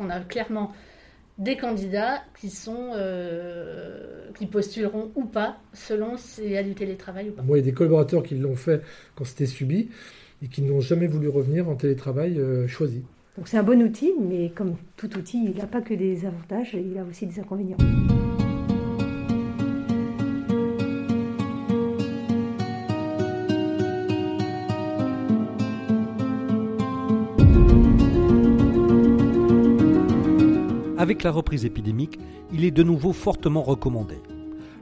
On a clairement des candidats qui sont qui postuleront ou pas selon s'il y a du télétravail ou pas. Moi, il y a des collaborateurs qui l'ont fait quand c'était subi et qui n'ont jamais voulu revenir en télétravail choisi. Donc c'est un bon outil, mais comme tout outil, il n'a pas que des avantages, il a aussi des inconvénients. Avec la reprise épidémique, il est de nouveau fortement recommandé.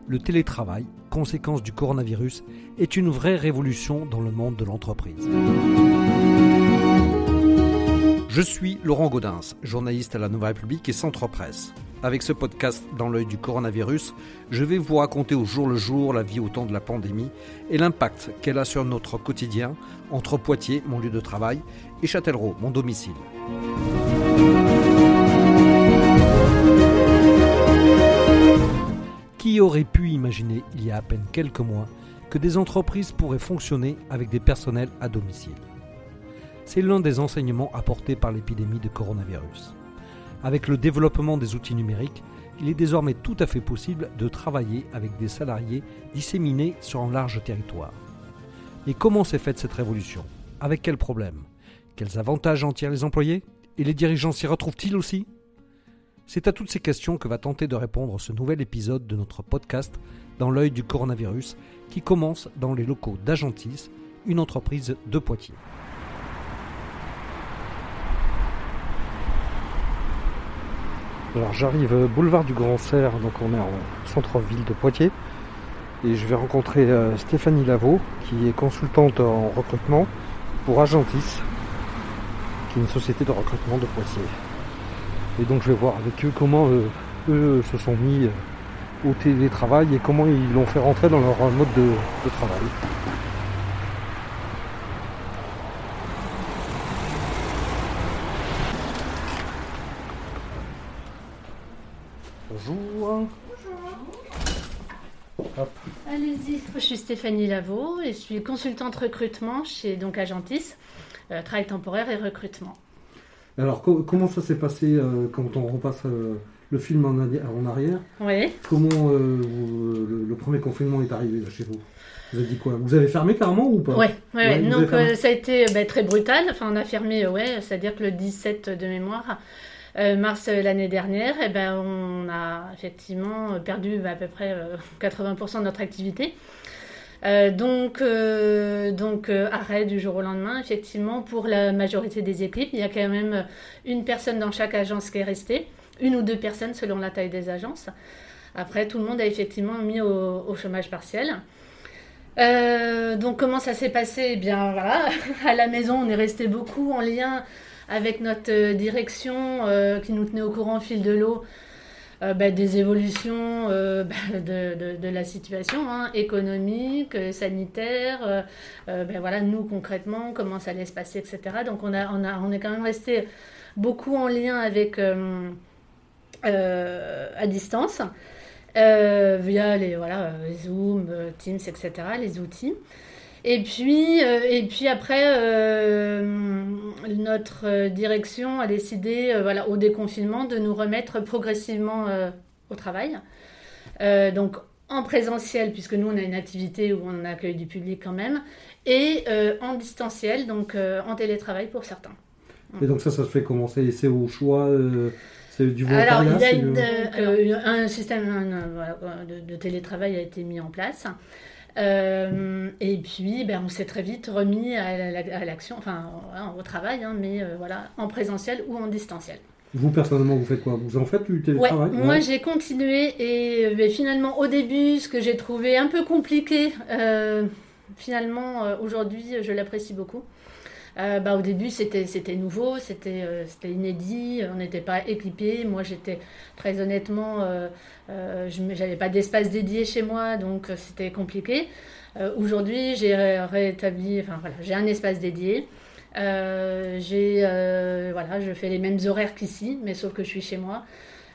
Le télétravail, conséquence du coronavirus, est une vraie révolution dans le monde de l'entreprise. Je suis Laurent Gaudens, journaliste à la Nouvelle République et Centre Presse. Avec ce podcast dans l'œil du coronavirus, je vais vous raconter au jour le jour la vie au temps de la pandémie et l'impact qu'elle a sur notre quotidien entre Poitiers, mon lieu de travail, et Châtellerault, mon domicile. Qui aurait pu imaginer il y a à peine quelques mois que des entreprises pourraient fonctionner avec des personnels à domicile. C'est l'un des enseignements apportés par l'épidémie de coronavirus. Avec le développement des outils numériques, il est désormais tout à fait possible de travailler avec des salariés disséminés sur un large territoire. Et comment s'est faite cette révolution? Avec quels problèmes Quels avantages en tirent les employés? Et les dirigeants s'y retrouvent-ils aussi? C'est à toutes ces questions que va tenter de répondre ce nouvel épisode de notre podcast Dans l'œil du coronavirus qui commence dans les locaux d'Agentis, une entreprise de Poitiers. Alors j'arrive boulevard du Grand Cerf, donc on est en centre-ville de Poitiers. Et je vais rencontrer euh, Stéphanie Lavaux, qui est consultante en recrutement pour Agentis, qui est une société de recrutement de Poitiers. Et donc je vais voir avec eux comment euh, eux se sont mis euh, au télétravail et comment ils l'ont fait rentrer dans leur mode de travail. Bonjour. Bonjour. Allez-y. Je suis Stéphanie Lavaux et je suis consultante recrutement chez donc Agentis, euh, travail temporaire et recrutement. Alors comment ça s'est passé euh, quand on repasse euh, le film en, arrière? Oui. Comment le, premier confinement est arrivé chez vous? Vous avez dit quoi? Vous avez fermé carrément ou pas? Oui, ouais, donc ça a été bah, très brutal. Enfin, on a fermé, ouais, c'est-à-dire que le 17 de mémoire, euh, mars euh, l'année dernière, eh ben, on a effectivement perdu à peu près 80% euh, de notre activité. Donc, donc arrêt du jour au lendemain, effectivement, pour la majorité des équipes. Il y a quand même une personne dans chaque agence qui est restée, une ou deux personnes selon la taille des agences. Après, tout le monde a effectivement mis au, chômage partiel. donc comment ça s'est passé? Eh bien voilà, à la maison on est resté beaucoup en lien avec notre euh, direction euh, qui nous tenait au courant au fil de l'eau euh, bah, des évolutions bah, de, la situation hein, économique, sanitaire, ben voilà, nous concrètement, comment ça allait se passer, etc. Donc on, a, on, a, on est quand même resté beaucoup en lien avec à distance. via les voilà, Zoom, Teams, etc., les outils. Et puis, euh, et puis après, euh, notre direction a décidé, euh, voilà, au déconfinement, de nous remettre progressivement au travail. donc en présentiel, puisque nous, on a une activité où on accueille du public quand même, et en distanciel, donc en télétravail pour certains. Et donc ça, ça se fait comment? C'est au choix c'est du Alors, il y a un système de, de, télétravail a été mis en place. Euh, et puis, ben, on s'est très vite remis à l'action, enfin au travail, hein, mais euh, voilà, en présentiel ou en distanciel. Vous, personnellement, vous faites quoi? Vous en faites du télétravail? ouais, Moi, j'ai continué et ben, finalement, au début, ce que j'ai trouvé un peu compliqué, euh, finalement, aujourd'hui, je l'apprécie beaucoup. Euh, bah, au début, c'était, c'était nouveau, c'était, euh, c'était inédit, on n'était pas équipé. Moi, j'étais très honnêtement, euh, je n'avais pas d'espace dédié chez moi, donc c'était compliqué. aujourd'hui, j'ai rétabli, enfin voilà, j'ai un espace dédié. j'ai, voilà, je fais les mêmes horaires qu'ici, mais sauf que je suis chez moi.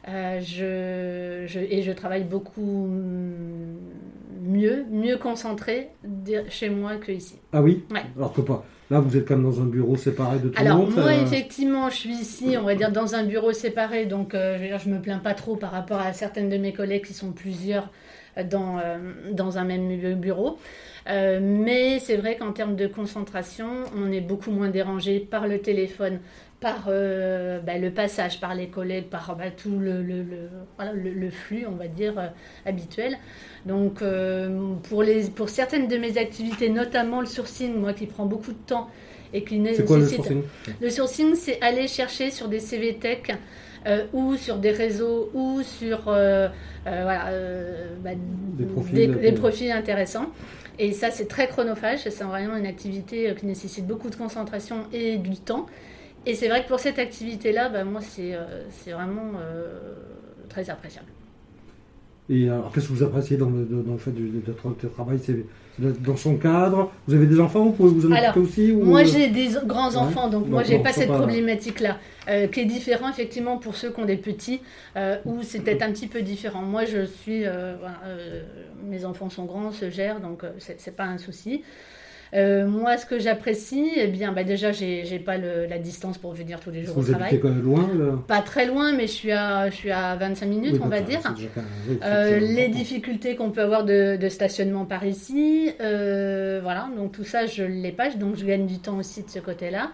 je, je, et je travaille beaucoup mieux, mieux concentré chez moi qu'ici. Ah oui? Ouais. Alors que pas Là, vous êtes quand même dans un bureau séparé de tout Alors, le monde. moi, ça- effectivement, je suis ici, on va dire, dans un bureau séparé, donc euh, je, veux dire, je me plains pas trop par rapport à certaines de mes collègues qui sont plusieurs euh, dans, euh, dans un même bu- bureau. Euh, mais c'est vrai qu'en termes de concentration, on est beaucoup moins dérangé par le téléphone, par euh, bah, le passage, par les collègues, par bah, tout le, le- le- voilà, le- le flux, on va dire, euh, habituel. Donc, euh, pour, les, pour certaines de mes activités, notamment le sourcing, moi qui prend beaucoup de temps et qui C'est quoi le nécessite sourcing? Le sourcing, c'est aller chercher sur des CV Tech euh, ou sur des réseaux ou sur euh, euh, voilà, euh, bah, Des profils, des- des profils intéressants. Et ça, c'est très chronophage. C'est vraiment une activité qui nécessite beaucoup de concentration et du temps. Et c'est vrai que pour cette activité-là, bah, moi, c'est vraiment très appréciable. Et alors, qu'est-ce que vous appréciez dans le, dans le fait de votre travail C'est c'est d'être dans son cadre Vous avez des enfants Vous pouvez vous en occuper aussi ou- Moi, j'ai des grands enfants, donc Donc, moi, j'ai pas cette pas- problématique-là, euh, qui est différent effectivement pour ceux qui ont des petits, euh, où c'est peut-être un petit peu différent. Moi, je suis, euh, euh, mes enfants sont grands, se gèrent, donc euh, c'est pas un souci. Euh, moi, ce que j'apprécie, eh bien, bah, déjà, j'ai pas le- la distance pour venir tous les jours au vous travail. habitez quand même loin là Pas très loin, mais je suis à, je suis à 25 minutes, Oui, on va ça, dire. oui, Euh, les difficultés qu'on peut avoir de, de stationnement par ici, euh, voilà, donc tout ça je l'ai pas, donc je gagne du temps aussi de ce côté-là.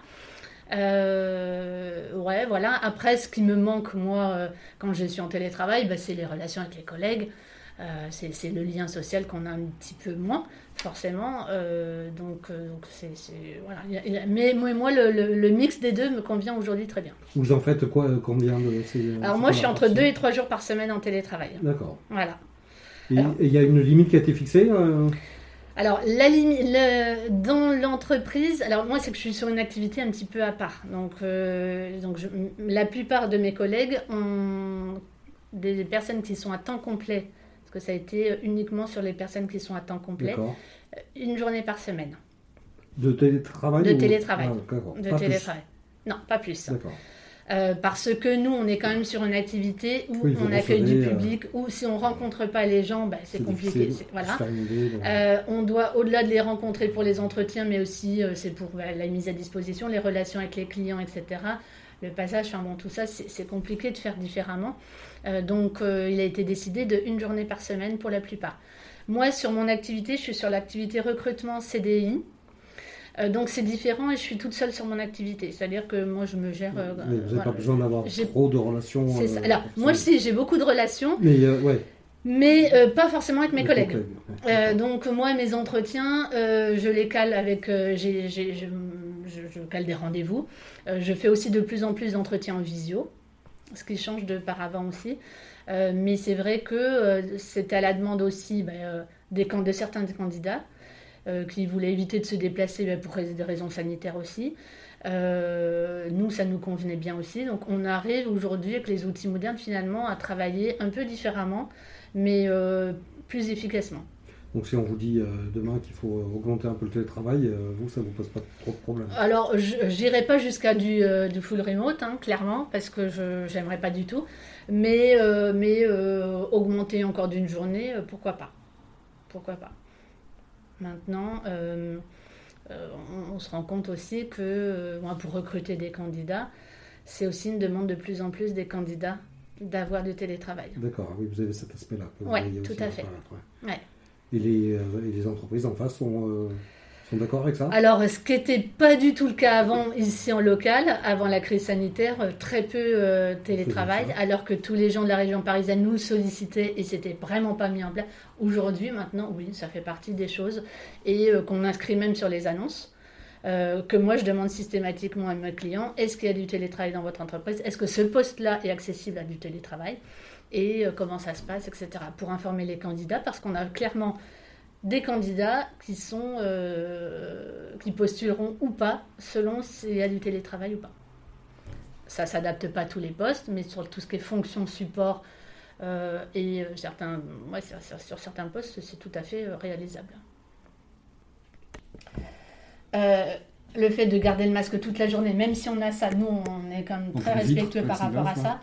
Euh, ouais, voilà. Après, ce qui me manque moi euh, quand je suis en télétravail, bah, c'est les relations avec les collègues. Euh, c'est le lien social qu'on a un petit peu moins, forcément. Euh, donc, euh, donc c'est voilà. Mais moi, moi, le, le- le mix des deux me convient aujourd'hui très bien. Vous en faites quoi euh, Combien de Alors moi, je suis entre deux et trois jours par semaine en télétravail. D'accord. Voilà. Et il y a une limite qui a été fixée euh, Alors, la le- dans l'entreprise, alors moi, c'est que je suis sur une activité un petit peu à part. Donc, euh, donc je- la plupart de mes collègues ont des personnes qui sont à temps complet, parce que ça a été uniquement sur les personnes qui sont à temps complet, une journée par semaine De télétravail De ou- télétravail. Ah, de Pas plus. télétravail. Non, pas plus. Euh, parce que nous, on est quand même sur une activité où Oui, on accueille du euh, public, où si on rencontre pas les gens, bah, c'est compliqué. Voilà. donc. Euh, on doit, au-delà de les rencontrer pour les entretiens, mais aussi euh, c'est pour bah, la mise à disposition, les relations avec les clients, etc. Le passage, enfin bon, tout ça, c'est compliqué de faire différemment. Euh, donc, euh, il a été décidé de une journée par semaine pour la plupart. Moi, sur mon activité, je suis sur l'activité recrutement CDI. Euh, donc, c'est différent et je suis toute seule sur mon activité. C'est-à-dire que moi, je me gère. euh, vous n'avez voilà. pas besoin d'avoir trop de relations. Ça. euh, Alors, moi, professionnelles. si, j'ai beaucoup de relations, Mais ouais. mais pas forcément avec mes les collègues. donc moi mes entretiens, je les cale avec, je, je- je cale des rendez-vous. Euh, je fais aussi de plus en plus d'entretiens en visio, ce qui change de par avant aussi. Euh, mais c'est vrai que euh, c'était à la demande aussi euh, des, de certains candidats qui voulaient éviter de se déplacer ben, pour des raisons sanitaires aussi. Nous, ça nous convenait bien aussi. Donc on arrive aujourd'hui avec les outils modernes finalement à travailler un peu différemment, mais plus efficacement. Donc si on vous dit euh, demain qu'il faut euh, augmenter un peu le télétravail, euh, vous, ça vous pose pas trop de problèmes. Alors, je n'irai pas jusqu'à du, euh, du full remote, hein, clairement, parce que je j'aimerais pas du tout. Mais, mais augmenter encore d'une journée, pourquoi pas? Pourquoi pas? Maintenant, on, on se rend compte aussi que pour recruter des candidats, c'est aussi une demande de plus en plus des candidats d'avoir du télétravail. D'accord, oui, vous avez cet aspect-là. voyez tout à fait. ouais. Ouais. Et, les, euh, et les entreprises en face sont, euh, sont d'accord avec ça Alors, ce qui n'était pas du tout le cas avant ici en local, avant la crise sanitaire, euh, très peu euh, télétravail, alors que tous les gens de la région parisienne nous le sollicitaient et c'était vraiment pas mis en place. Aujourd'hui, maintenant, oui, ça fait partie des choses et qu'on inscrit même sur les annonces. euh, que moi je demande systématiquement à mes clients est-ce qu'il y a du télétravail dans votre entreprise? Est-ce que ce poste-là est accessible à du télétravail? Et euh, comment ça se passe, etc. Pour informer les candidats, parce qu'on a clairement des candidats qui sont euh, qui postuleront ou pas selon s'il y a du télétravail ou pas. Ça s'adapte pas à tous les postes, mais sur tout ce qui est fonction support euh, et certains, ouais, sur, certains postes, c'est tout à fait réalisable. Euh, le fait de garder le masque toute la journée, même si on a ça, nous on est quand même très respectueux par rapport à ça.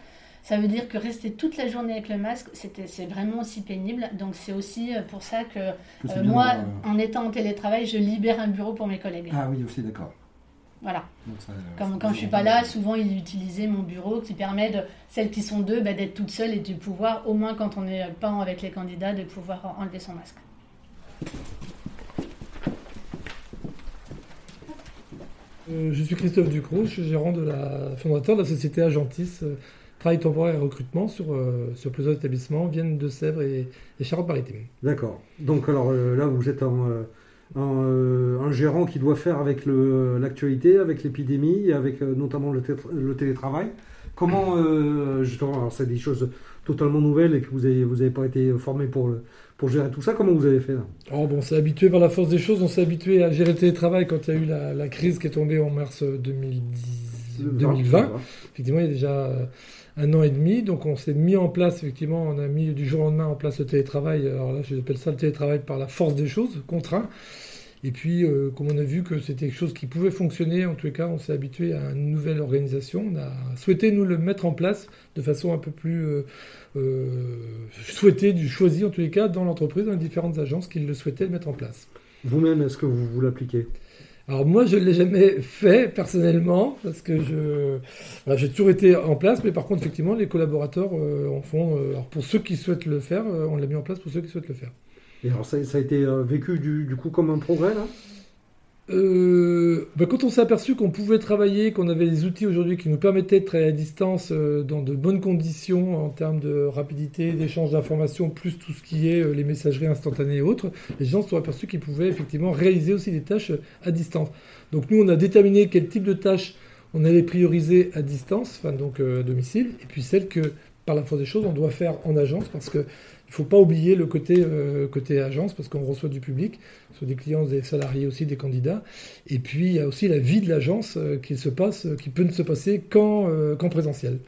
Ça veut dire que rester toute la journée avec le masque, c'était- c'est vraiment aussi pénible. Donc c'est aussi euh, pour ça que euh, moi, euh, en étant en télétravail, je libère un bureau pour mes collègues. Ah oui, aussi, d'accord. Voilà. Donc, ça- Comme ça- quand je suis pas là, souvent ils utilisaient mon bureau qui permet de celles qui sont deux bah, d'être toutes seules et de pouvoir, au moins quand on n'est pas avec les candidats, de pouvoir enlever son masque. Euh, je suis Christophe Ducrot, je suis gérant de la fondateur de la société Agentis, euh, travail temporaire et recrutement sur, euh, sur plusieurs établissements, Vienne, de Sèvres et, et Charente-Maritime. D'accord. Donc alors euh, là, vous êtes un, euh, un, euh, un gérant qui doit faire avec l'actualité, avec l'épidémie, et avec notamment le, télétravail. Comment, justement, alors c'est des choses totalement nouvelles et que vous n'avez vous avez pas été formé pour, le- pour gérer tout ça. Comment vous avez fait là? Oh, bon, on s'est habitué par la force des choses, on s'est habitué à gérer le télétravail quand il y a eu la, la crise qui est tombée en mars 2010, 2020. Effectivement, il y a déjà un an et demi, donc on s'est mis en place, effectivement, on a mis du jour au lendemain en place le télétravail. Alors là, j'appelle ça le télétravail par la force des choses, contraint. Et puis, euh, comme on a vu que c'était quelque chose qui pouvait fonctionner, en tous les cas, on s'est habitué à une nouvelle organisation. On a souhaité nous le mettre en place de façon un peu plus euh, euh, souhaitée, du choisi en tous les cas, dans l'entreprise, dans les différentes agences qui le souhaitaient mettre en place. Vous-même, est-ce que vous, vous l'appliquez? Alors moi, je ne l'ai jamais fait personnellement, parce que je, j'ai toujours été en place, mais par contre, effectivement, les collaborateurs euh, en font. euh, alors pour ceux qui souhaitent le faire, euh, on l'a mis en place pour ceux qui souhaitent le faire. Et alors ça, a été vécu du coup comme un progrès là? Euh, ben, quand on s'est aperçu qu'on pouvait travailler, qu'on avait des outils aujourd'hui qui nous permettaient de travailler à distance euh, dans de bonnes conditions en termes de rapidité, d'échange d'informations, plus tout ce qui est euh, les messageries instantanées et autres, les gens se sont aperçus qu'ils pouvaient effectivement réaliser aussi des tâches à distance. Donc nous, on a déterminé quel type de tâches on allait prioriser à distance, donc à domicile, et puis celles que, par la force des choses, on doit faire en agence parce que il faut pas oublier le côté, euh, côté agence parce qu'on reçoit du public, des clients, des salariés aussi, des candidats. Et puis il y a aussi la vie de l'agence euh, qui se euh, peut ne se passer qu'en présentiel.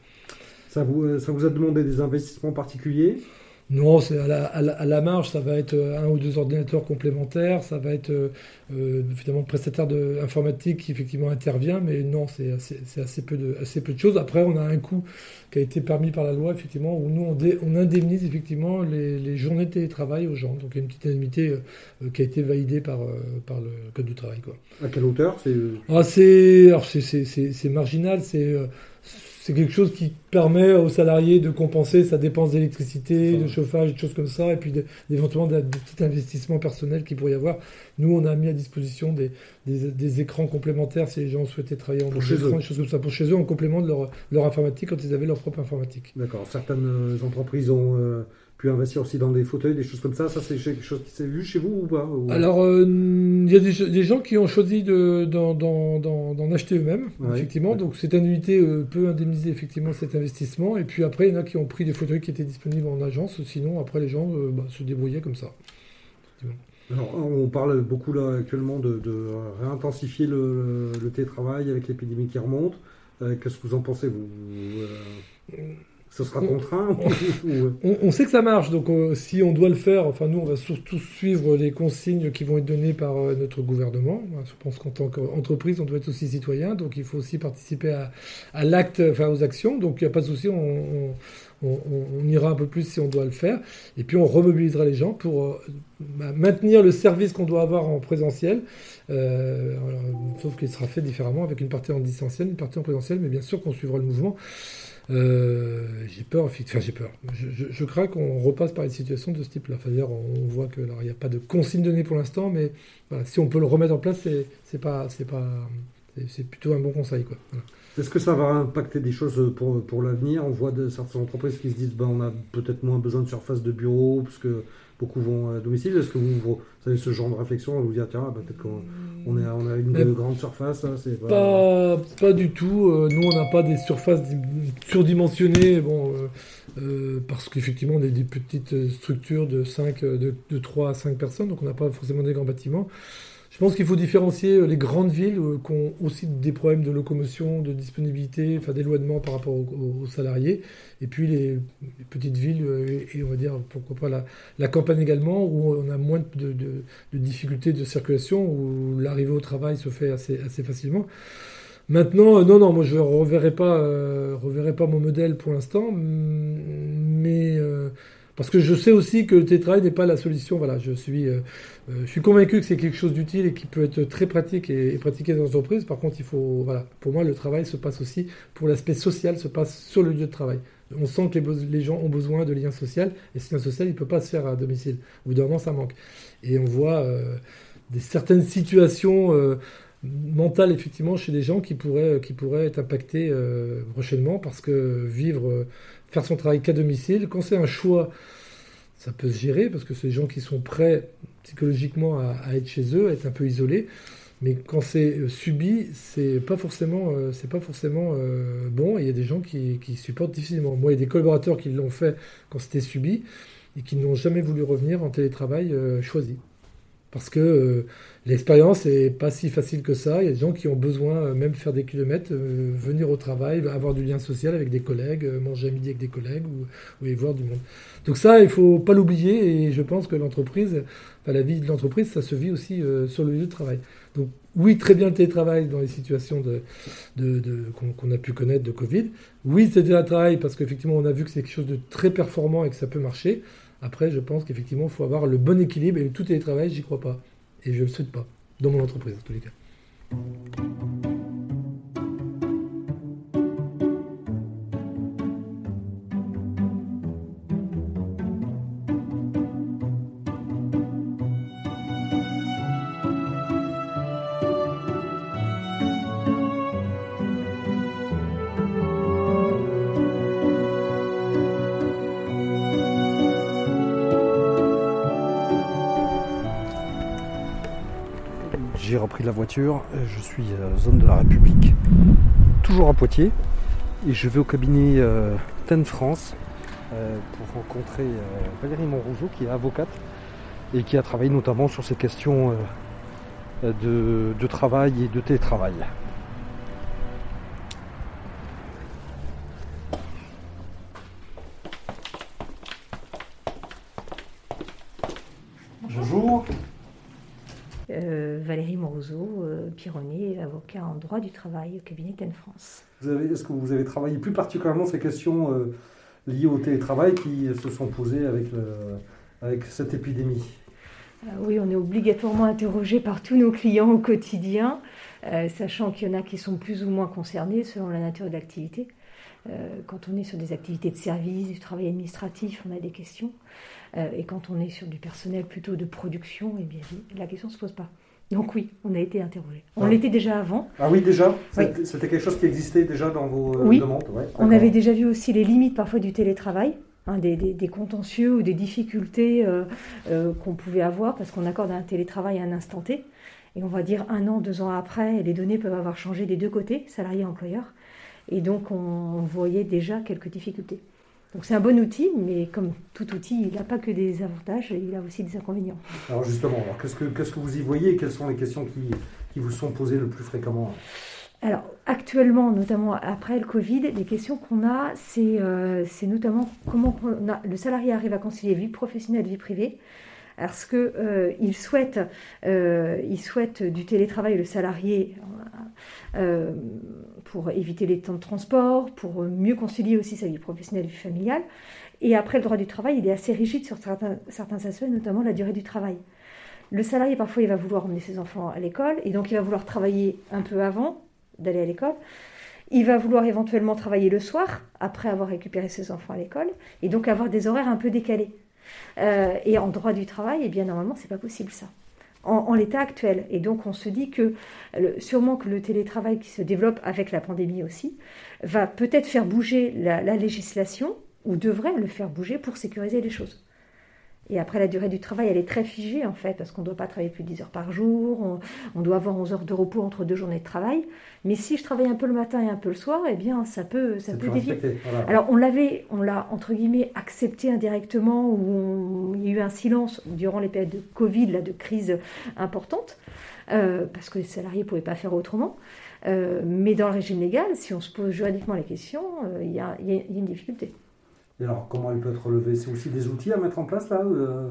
ça vous a demandé des investissements particuliers? Non, c'est à la, à, la, à la marge, ça va être euh, un ou deux ordinateurs complémentaires, ça va être euh, euh, finalement le prestataire de informatique qui effectivement intervient, mais non, c'est assez, peu de, assez peu de choses. Après, on a un coût qui a été permis par la loi, effectivement, où nous, on, dé- on indemnise effectivement les, les journées de télétravail aux gens. Donc il y a une petite indemnité euh, qui a été validée par, euh, par le Code du travail. Quoi. À quelle hauteur? C'est Ah, marginal, c'est c'est quelque chose qui permet aux salariés de compenser sa dépense d'électricité, de chauffage, des choses comme ça, et puis de- éventuellement des petits investissements personnels qu'il pourrait y avoir. Nous, on a mis à disposition des, des, des écrans complémentaires si les gens souhaitaient travailler en chez écrans, des choses comme ça, pour chez eux, en complément de leur, leur informatique quand ils avaient leur propre informatique. D'accord. Certaines euh, entreprises ont euh, pu investir aussi dans des fauteuils, des choses comme ça. Ça, c'est quelque chose qui s'est vu chez vous ou pas Ou- Alors, euh, il y a des, des gens qui ont choisi de- d'en acheter eux-mêmes, Ouais, effectivement. ouais. Donc, cette annuité euh, peut indemniser effectivement cet investissement. Et puis après, il y en a qui ont pris des fauteuils qui étaient disponibles en agence. Sinon, après, les gens euh, bah, se débrouillaient comme ça. Alors, on parle beaucoup là actuellement de, de réintensifier le, le- le télétravail avec l'épidémie qui remonte. Qu'est-ce que vous en pensez vous, Ce sera contraint On, sait que ça marche, donc euh, si on doit le faire, enfin nous on va surtout suivre les consignes qui vont être données par euh, notre gouvernement. Je pense qu'en tant qu'entreprise, on doit être aussi citoyen, donc il faut aussi participer à, l'acte, enfin aux actions. Donc il n'y a pas de souci, on, ira un peu plus si on doit le faire. Et puis on remobilisera les gens pour euh, bah, maintenir le service qu'on doit avoir en présentiel, sauf qu'il sera fait différemment avec une partie en distanciel, une partie en présentiel, mais bien sûr qu'on suivra le mouvement. Euh, j'ai peur, enfin j'ai peur. Je, crains qu'on repasse par une situation de ce type-là. Enfin, d'ailleurs, on voit que il n'y a pas de consigne donnée pour l'instant, mais si on peut le remettre en place, c'est pas, c'est pas, c'est- plutôt un bon conseil, quoi. Est-ce que ça va impacter des choses pour, pour l'avenir? On voit de certaines entreprises qui se disent ben, on a peut-être moins besoin de surface de bureau parce que beaucoup vont à domicile. Est-ce que vous, vous avez ce genre de réflexion à vous dire tiens, ben, peut-être qu'on on est, on a une Mais- grande surface c'est pas- Pas, pas du tout. Euh, nous, on n'a pas des surfaces dim- surdimensionnées. Bon, euh, euh, parce qu'effectivement, on est des petites structures de 5, euh, de, de 3 à 5 personnes, donc on n'a pas forcément des grands bâtiments. Je pense qu'il faut différencier euh, les grandes villes euh, qui ont aussi des problèmes de locomotion, de disponibilité, enfin d'éloignement par rapport aux, salariés, et puis les, petites villes, euh, et, on va dire pourquoi pas la, campagne également, où on a moins de, difficultés de circulation, où l'arrivée au travail se fait assez, facilement. Maintenant, non, non, moi je reverrai pas, reverrai pas mon modèle pour l'instant, mais Parce que je sais aussi que le télétravail n'est pas la solution. Voilà, je suis, je suis convaincu que c'est quelque chose d'utile et qui peut être très pratique et, pratiqué dans l'entreprise. Par contre, il faut, voilà, pour moi, le travail se passe aussi, pour l'aspect social, se passe sur le lieu de travail. On sent que les, gens ont besoin de liens sociaux et ce lien social, il ne peut pas se faire à domicile. Au bout d'un ça manque. Et on voit euh, des, certaines situations mentales, effectivement, chez des gens qui pourraient, qui pourraient être impactés prochainement parce que vivre faire son travail qu'à domicile. Quand c'est un choix, ça peut se gérer parce que c'est des gens qui sont prêts psychologiquement à, être chez eux, à être un peu isolés. Mais quand c'est euh, subi, c'est pas forcément, euh, pas forcément euh, bon. Il y a des gens qui, supportent difficilement. Moi, il y a des collaborateurs qui l'ont fait quand c'était subi et qui n'ont jamais voulu revenir en télétravail choisi. Parce que euh, l'expérience n'est pas si facile que ça. Il y a des gens qui ont besoin, euh, même faire des kilomètres, euh, venir au travail, avoir du lien social avec des collègues, manger à midi avec des collègues ou, ou voir du monde. Donc ça, il ne faut pas l'oublier et je pense que l'entreprise, la vie de l'entreprise, ça se vit aussi sur le lieu de travail. Donc oui, très bien le télétravail dans les situations de, de, qu'on a pu connaître de Covid. Oui, c'est télétravail parce qu'effectivement, on a vu que c'est quelque chose de très performant et que ça peut marcher. Après, je pense qu'effectivement, il faut avoir le bon équilibre et tout télétravail, j'y crois pas. Et je ne le souhaite pas, dans mon entreprise en tous les cas. Je suis euh, zone de la République, toujours à Poitiers, et je vais au cabinet euh, Ten France euh, pour rencontrer Valérie Monrougeau qui est avocate et qui a travaillé notamment sur ces questions de travail et de télétravail. Avocat en droit du travail au cabinet Ten France. Est-ce que vous avez travaillé plus particulièrement ces questions euh, liées au télétravail qui se sont posées avec, avec cette épidémie? Euh, Oui, on est obligatoirement interrogé par tous nos clients au quotidien, euh, sachant qu'il y en a qui sont plus ou moins concernés selon la nature de l'activité. quand on est sur des activités de service, du travail administratif, on a des questions. et quand on est sur du personnel plutôt de production, eh bien, la question ne se pose pas. Donc oui, on a été interrogé. On l'était déjà avant. Ah oui, déjà C'était quelque chose qui existait déjà dans vos euh, oui. demandes On avait déjà vu aussi les limites parfois du télétravail. Hein, des, contentieux ou des difficultés euh, euh, qu'on pouvait avoir parce qu'on accorde un télétravail à un instant T. Et on va dire un an, deux ans après, les données peuvent avoir changé des deux côtés, salarié-employeur. Et donc on voyait déjà quelques difficultés. Donc c'est un bon outil, mais comme tout outil, il n'a pas que des avantages, il a aussi des inconvénients. Alors justement, qu'est-ce que, qu'est-ce que vous y voyez? Et quelles sont les questions qui, qui vous sont posées le plus fréquemment? Alors actuellement, notamment après le Covid, les questions qu'on a, c'est, euh, c'est notamment comment le salarié arrive à concilier vie professionnelle et vie privée. Parce qu'il euh, il souhaite, euh, il souhaite du télétravail, le salarié, euh, pour éviter les temps de transport, pour mieux concilier aussi sa vie professionnelle et familiale. Et après, le droit du travail, il est assez rigide sur certains, certains aspects, notamment la durée du travail. Le salarié, parfois, il va vouloir emmener ses enfants à l'école, et donc il va vouloir travailler un peu avant d'aller à l'école. Il va vouloir éventuellement travailler le soir, après avoir récupéré ses enfants à l'école, et donc avoir des horaires un peu décalés. Euh, et en droit du travail, eh bien, normalement, c'est pas possible ça en, l'état actuel. Et donc on se dit que sûrement que le télétravail qui se développe avec la pandémie aussi va peut-être faire bouger la, législation ou devrait le faire bouger pour sécuriser les choses. Et après, la durée du travail, elle est très figée en fait, parce qu'on ne doit pas travailler plus de 10 heures par jour, on, doit avoir 11 heures de repos entre deux journées de travail. Mais si je travaille un peu le matin et un peu le soir, eh bien, ça peut, ça peut dévier. Alors, on l'avait, on l'a entre guillemets accepté indirectement, où il y a eu un silence durant les périodes de Covid, là, de crise importante, euh, parce que les salariés ne pouvaient pas faire autrement. Euh, mais dans le régime légal, si on se pose juridiquement la question, euh, il y, a, une difficulté. Et alors, comment elle peut être relevée C'est aussi des outils à mettre en place là euh?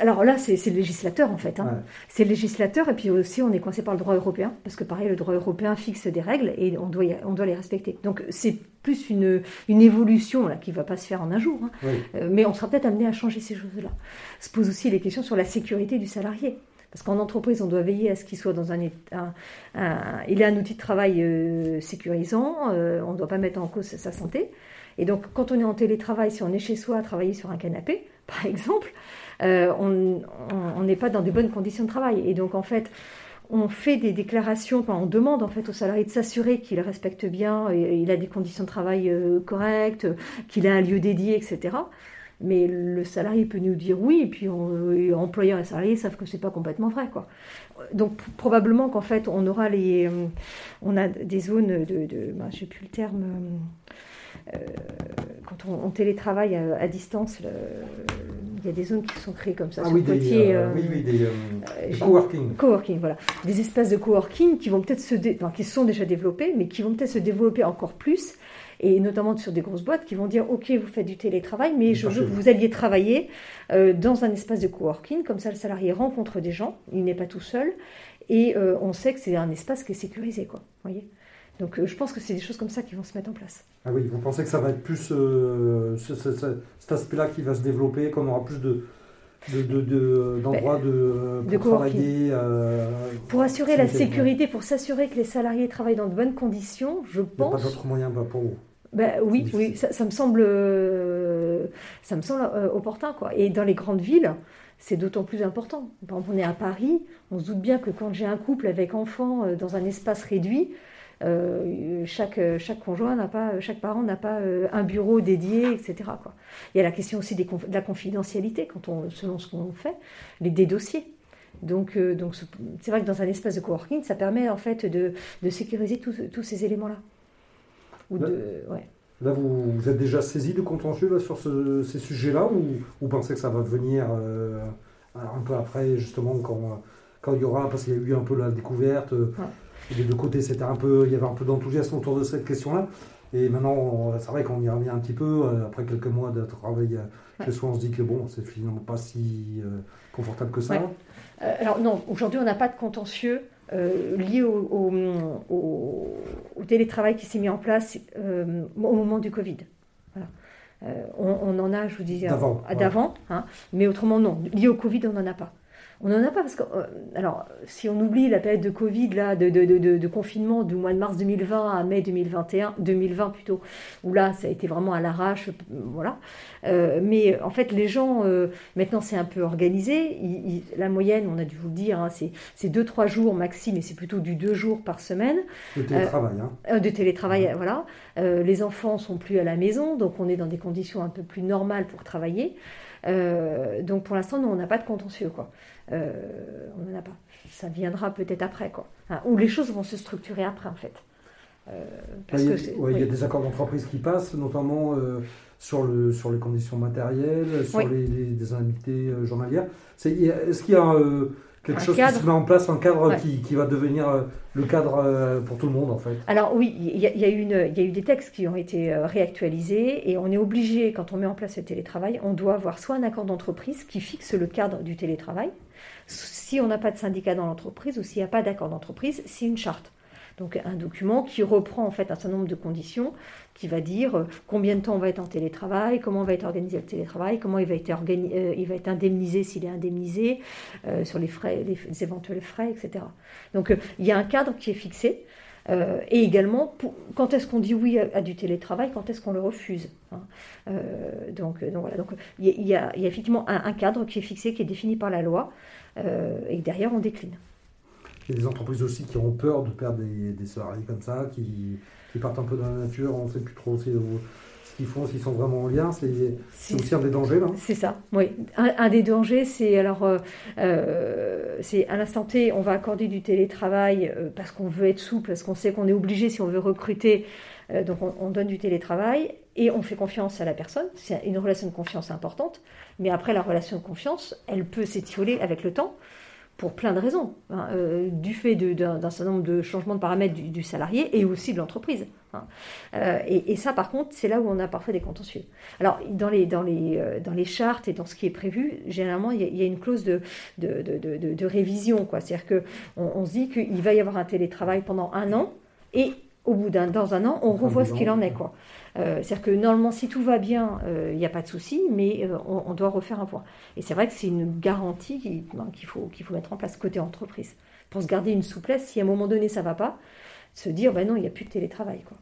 Alors là, c'est le législateur en fait. Hein. C'est le législateur et puis aussi on est coincé par le droit européen parce que pareil, le droit européen fixe des règles et on doit, on doit les respecter. Donc c'est plus une, une évolution là, qui ne va pas se faire en un jour. Hein. Euh, mais on sera peut-être amené à changer ces choses-là. Se pose aussi les questions sur la sécurité du salarié. Parce qu'en entreprise, on doit veiller à ce qu'il soit dans un, état. il est un outil de travail euh, sécurisant, on ne doit pas mettre en cause sa santé. Et donc, quand on est en télétravail, si on est chez soi à travailler sur un canapé, par exemple, euh, on n'est pas dans de bonnes conditions de travail. Et donc, en fait, on fait des déclarations, on demande en fait au salarié de s'assurer qu'il respecte bien, il a des conditions de travail euh, correctes, qu'il a un lieu dédié, etc. Mais le salarié peut nous dire oui, et puis employeur et salarié savent que c'est pas complètement vrai, quoi. Donc probablement qu'en fait on aura les, euh, on a des zones de, de ben, j'ai plus le terme. Euh, quand on, télétravaille à, distance, il y a des zones qui sont créées comme ça ah sur oui, Poitiers. Euh, oui, oui, des, euh, coworking. Coworking, voilà. Des espaces de coworking qui vont peut-être se, qui sont déjà développés, mais qui vont peut-être se développer encore plus et notamment sur des grosses boîtes qui vont dire ok vous faites du télétravail mais je veux que vous alliez travailler dans un espace de coworking comme ça le salarié rencontre des gens il n'est pas tout seul et on sait que c'est un espace qui est sécurisé quoi voyez donc euh, je pense que c'est des choses comme ça qui vont se mettre en place. Ah oui, vous pensez que ça va être plus euh, cet aspect-là qui va se développer, qu'on aura plus de, d'endroits de, de, ben, pour travailler. Euh, pour assurer la sécurité, pour s'assurer que les salariés travaillent dans de bonnes conditions, je pense. Il n'y a pas d'autre moyen pour vous. Ben, oui, oui ça, me semble, ça me semble opportun. Quoi. Et dans les grandes villes, c'est d'autant plus important. Par exemple, on est à Paris, on se doute bien que quand j'ai un couple avec enfants dans un espace réduit, euh, chaque, chaque conjoint n'a pas, chaque parent n'a pas euh, un bureau dédié, etc. Quoi. Il y a la question aussi des, de la confidentialité, quand on, selon ce qu'on fait, les, des dossiers. Donc, euh, donc c'est vrai que dans un espace de coworking, ça permet en fait de, de sécuriser tous ces éléments-là. Ou là, de, ouais. là vous, vous, êtes déjà saisi de contentieux là, sur ce, ces sujets-là ou vous pensez que ça va venir un peu après, justement, quand, quand il y aura, parce qu'il y a eu un peu la découverte des deux côtés, c'était un peu, il y avait un peu d'enthousiasme autour de cette question-là. Et maintenant, c'est vrai qu'on y revient un petit peu. Euh, après quelques mois de travail euh, chez soi, on se dit que bon, c'est finalement pas si euh, confortable que ça. alors non, aujourd'hui, on n'a pas de contentieux lié au, au, télétravail qui s'est mis en place au moment du Covid. On, en a, je vous disais, d'avant, hein, mais autrement non. Lié au Covid, on n'en a pas. On n'en a pas parce que, euh, alors, si on oublie la période de Covid, là, de, de, de, de, confinement du mois de mars 2020 à mai 2021, 2020 plutôt, où là, ça a été vraiment à l'arrache, voilà. Euh, mais en fait, les gens, euh, maintenant, c'est un peu organisé. la moyenne, on a dû vous le dire, hein, c'est deux, trois jours maxi, mais c'est plutôt du deux jours par semaine. De télétravail, hein. De télétravail, voilà. les enfants sont plus à la maison, donc on est dans des conditions un peu plus normales pour travailler. donc pour l'instant, nous, on n'a pas de contentieux. Quoi. Euh, on n'en a pas. Ça viendra peut-être après, quoi. Hein, ou les choses vont se structurer après, en fait. Euh, parce il, y a, il y a des accords d'entreprise qui passent, notamment euh, sur, le, sur les conditions matérielles, sur les, des indemnités journalières. Est-ce qu'il y a quelque chose qui se met en place, un cadre qui, qui, va devenir le cadre pour tout le monde en fait? Alors oui, il y, y a eu des textes qui ont été réactualisés et on est obligé, quand on met en place le télétravail, on doit avoir soit un accord d'entreprise qui fixe le cadre du télétravail, si on n'a pas de syndicat dans l'entreprise ou s'il n'y a pas d'accord d'entreprise, c'est une charte. Donc un document qui reprend en fait un certain nombre de conditions, qui va dire euh, combien de temps on va être en télétravail, comment va être organisé le télétravail, comment il va être, euh, indemnisé s'il est indemnisé, euh, sur les frais, les, éventuels frais, etc. Donc il y a un cadre qui est fixé. Et également, quand est-ce qu'on dit oui à, du télétravail, quand est-ce qu'on le refuse. Hein. donc, donc, voilà, donc il y, a, effectivement un, cadre qui est fixé, qui est défini par la loi, euh, et derrière on décline. Il y a des entreprises aussi qui ont peur de perdre des, salariés comme ça, qui, partent un peu dans la nature, on ne sait plus trop ce qu'ils font, s'ils sont vraiment en lien, c'est aussi un des dangers. C'est ça, oui. Un, des dangers, c'est alors, euh, euh, c'est à l'instant T, on va accorder du télétravail parce qu'on veut être souple, parce qu'on sait qu'on est obligé si on veut recruter, donc on, donne du télétravail et on fait confiance à la personne. C'est une relation de confiance importante. Mais après, la relation de confiance, elle peut s'étioler avec le temps pour plein de raisons, hein, euh, du fait d'un certain nombre de changements de paramètres du, salarié et aussi de l'entreprise. Hein. Euh, et, ça, par contre, c'est là où on a parfois des contentieux. Alors, dans les, dans, les, euh, dans les chartes et dans ce qui est prévu, généralement, il y a, une clause de, de, de, révision. C'est-à-dire qu'on on se dit qu'il va y avoir un télétravail pendant un an et au bout d'un dans un an, on revoit ce qu'il en est. quoi. Euh, c'est-à-dire que normalement, si tout va bien, il n'y a pas de souci, mais on, doit refaire un point. Et c'est vrai que c'est une garantie ben, qu'il faut, qu'il faut mettre en place côté entreprise pour se garder une souplesse. Si à un moment donné ça va pas, se dire ben non, il n'y a plus de télétravail. Quoi.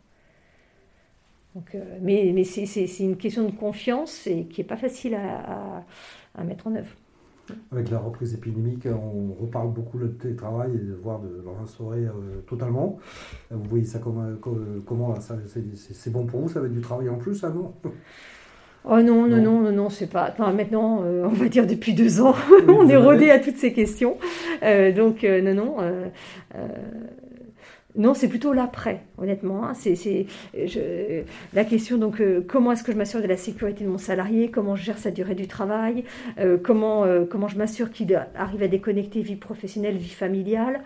Donc, euh, mais mais c'est une question de confiance et qui n'est pas facile à, à, mettre en œuvre. Avec la reprise épidémique, on reparle beaucoup le télétravail et voire de l'instaurer euh, totalement. Vous voyez ça comment, comment c'est bon pour vous Ça va être du travail en plus, ça non? Oh non, non, non, non, non, c'est pas. Enfin, maintenant, euh, on va dire depuis deux ans, on est rodé à toutes ces questions. donc, non, non. Non, c'est plutôt l'après, honnêtement. Hein. C'est la question donc euh, comment est-ce que je m'assure de la sécurité de mon salarié, comment je gère sa durée du travail, euh, comment euh, comment je m'assure qu'il arrive à déconnecter vie professionnelle, vie familiale?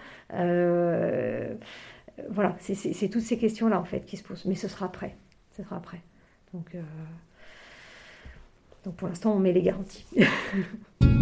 voilà, c'est toutes ces questions là en fait qui se posent. Mais ce sera après, ce sera après. Donc pour l'instant on met les garanties.